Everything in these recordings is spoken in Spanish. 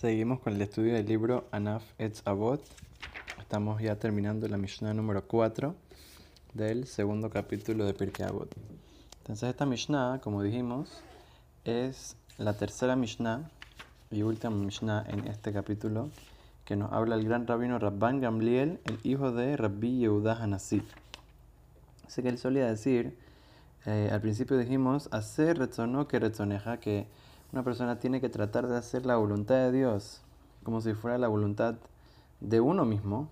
Seguimos con el estudio del libro Anaf Etz Avot. Estamos ya terminando la Mishnah número 4 del segundo capítulo de Pirkei Avot. Entonces esta Mishnah, como dijimos, es la tercera Mishnah y última Mishnah en este capítulo que nos habla el gran rabino Rabban Gamliel, el hijo de Rabbi Yehuda Hanassi. Así que él solía decir, eh, al principio dijimos, hacer retzono que retzoneja, que una persona tiene que tratar de hacer la voluntad de Dios como si fuera la voluntad de uno mismo,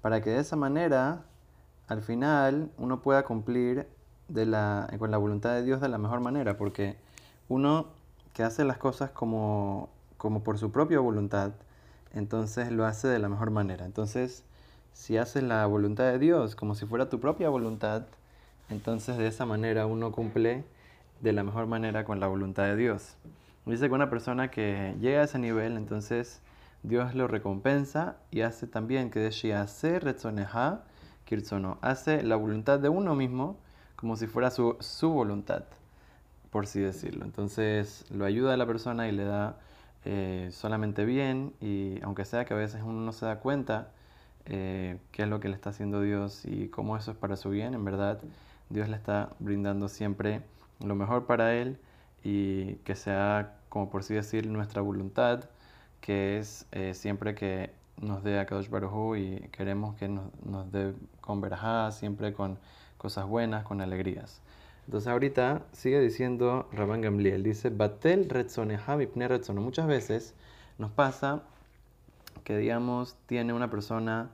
para que de esa manera, al final, uno pueda cumplir con la voluntad de Dios de la mejor manera, porque uno que hace las cosas como, como por su propia voluntad, entonces lo hace de la mejor manera. Entonces, si haces la voluntad de Dios como si fuera tu propia voluntad, entonces de esa manera uno cumple de la mejor manera con la voluntad de Dios. Dice que una persona que llega a ese nivel, entonces Dios lo recompensa y hace también que hace retzoneja kirzono, hace la voluntad de uno mismo como si fuera su, su voluntad, por así decirlo. Entonces lo ayuda a la persona y le da eh, solamente bien y aunque sea que a veces uno no se da cuenta eh, qué es lo que le está haciendo Dios y cómo eso es para su bien, en verdad Dios le está brindando siempre lo mejor para él y que sea, como por así decir, nuestra voluntad, que es eh, siempre que nos dé a Kadosh Baruj y queremos que nos, nos dé con verajá, siempre con cosas buenas, con alegrías. Entonces ahorita sigue diciendo Rabban Gamliel, dice, Batel retzoneja mipne retzono. Muchas veces nos pasa que, digamos, tiene una persona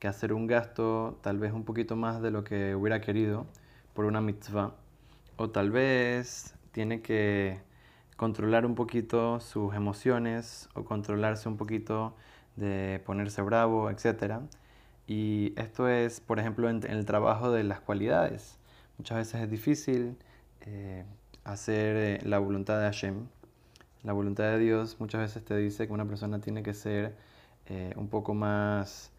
que hacer un gasto tal vez un poquito más de lo que hubiera querido por una mitzvah, o tal vez tiene que controlar un poquito sus emociones o controlarse un poquito de ponerse bravo, etc. Y esto es, por ejemplo, en el trabajo de las cualidades Muchas veces es difícil eh, hacer eh, la voluntad de Hashem. La voluntad de Dios muchas veces te dice que una persona tiene que ser eh, un poco más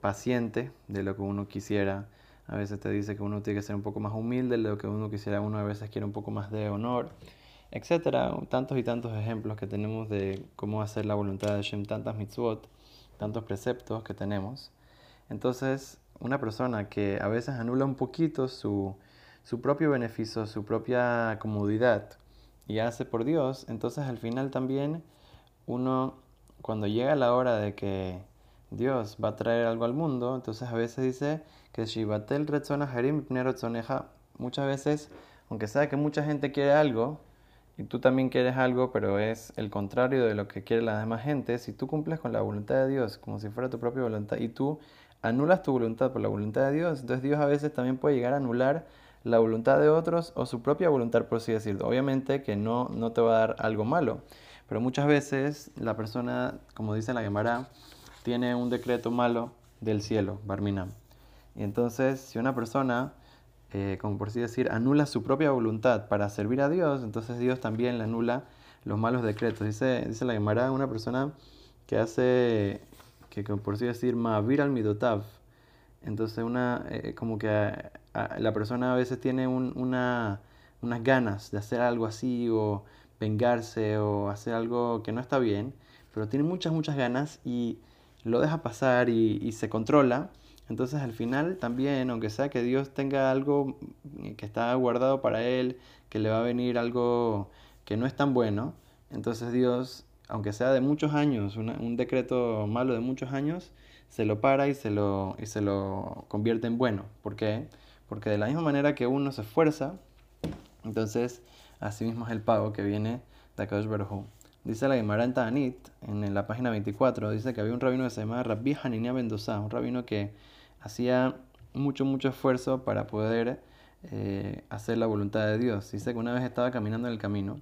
paciente de lo que uno quisiera. A veces te dice que uno tiene que ser un poco más humilde de lo que uno quisiera. Uno a veces quiere un poco más de honor, etcétera. Tantos y tantos ejemplos que tenemos de cómo hacer la voluntad de Hashem, tantas mitzvot, tantos preceptos que tenemos. Entonces, una persona que a veces anula un poquito su, su propio beneficio, su propia comodidad y hace por Dios, entonces al final también uno, cuando llega la hora de que Dios va a traer algo al mundo, entonces a veces dice que Shivatel Harim muchas veces, aunque sea que mucha gente quiere algo, y tú también quieres algo, pero es el contrario de lo que quiere la demás gente, si tú cumples con la voluntad de Dios como si fuera tu propia voluntad y tú anulas tu voluntad por la voluntad de Dios, entonces Dios a veces también puede llegar a anular la voluntad de otros o su propia voluntad, por así decirlo. Obviamente que no, no te va a dar algo malo, pero muchas veces la persona, como dice la Gemara, tiene un decreto malo del cielo, Barminam. Y entonces, si una persona, eh, como por así decir, anula su propia voluntad para servir a Dios, entonces Dios también le anula los malos decretos. Dice, dice la Gemara, una persona que hace, que como por así decir, Ma'avir al Midotav, entonces una, eh, como que la persona a veces tiene una, unas ganas de hacer algo así o vengarse o hacer algo que no está bien, pero tiene muchas, muchas ganas y lo deja pasar y, se controla. Entonces al final también, aunque sea que Dios tenga algo que está guardado para él, que le va a venir algo que no es tan bueno, entonces Dios, aunque sea de muchos años, un decreto malo de muchos años, se lo para y se lo, y se lo convierte en bueno. ¿Por qué? Porque de la misma manera que uno se esfuerza, entonces así mismo es el pago que viene de Akadosh Baruj Dice la Gemara en Ta'anit, en la página 24, dice que había un rabino que se llamaba Rabbi Haniniah Mendoza, un rabino que hacía mucho, mucho esfuerzo para poder eh, hacer la voluntad de Dios. Dice que una vez estaba caminando en el camino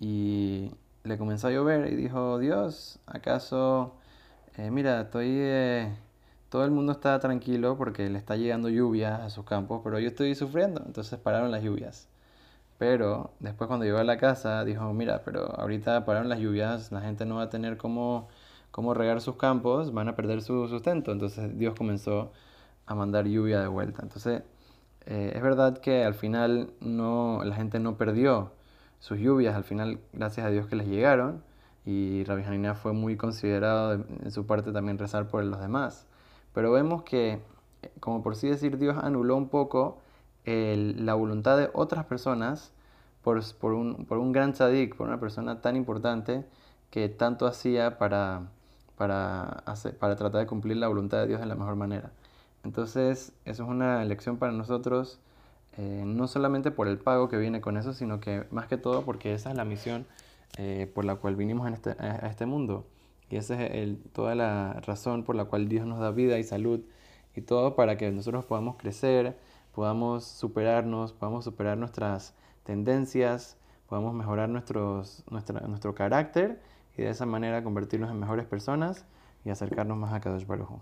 y le comenzó a llover y dijo, Dios, ¿acaso eh, mira, estoy, eh, todo el mundo está tranquilo porque le está llegando lluvia a sus campos, pero yo estoy sufriendo, entonces pararon las lluvias. Pero después cuando llegó a la casa dijo, mira, pero ahorita pararon las lluvias, la gente no va a tener cómo, cómo regar sus campos, van a perder su sustento. Entonces Dios comenzó a mandar lluvia de vuelta. Entonces eh, es verdad que al final no, la gente no perdió sus lluvias, al final gracias a Dios que les llegaron y Rabbi Hanina fue muy considerado en su parte también rezar por los demás. Pero vemos que, como por sí decir, Dios anuló un poco la voluntad de otras personas por, por, un, por un gran tzadik, por una persona tan importante que tanto hacía para, para, para tratar de cumplir la voluntad de Dios de la mejor manera. Entonces, eso es una lección para nosotros, eh, no solamente por el pago que viene con eso, sino que más que todo porque esa es la misión eh, por la cual vinimos en este, a este mundo. Y esa es toda la razón por la cual Dios nos da vida y salud y todo para que nosotros podamos crecer, podamos superarnos, podamos superar nuestras tendencias, podamos mejorar nuestros, nuestro carácter y de esa manera convertirnos en mejores personas y acercarnos más a Kadosh Baruj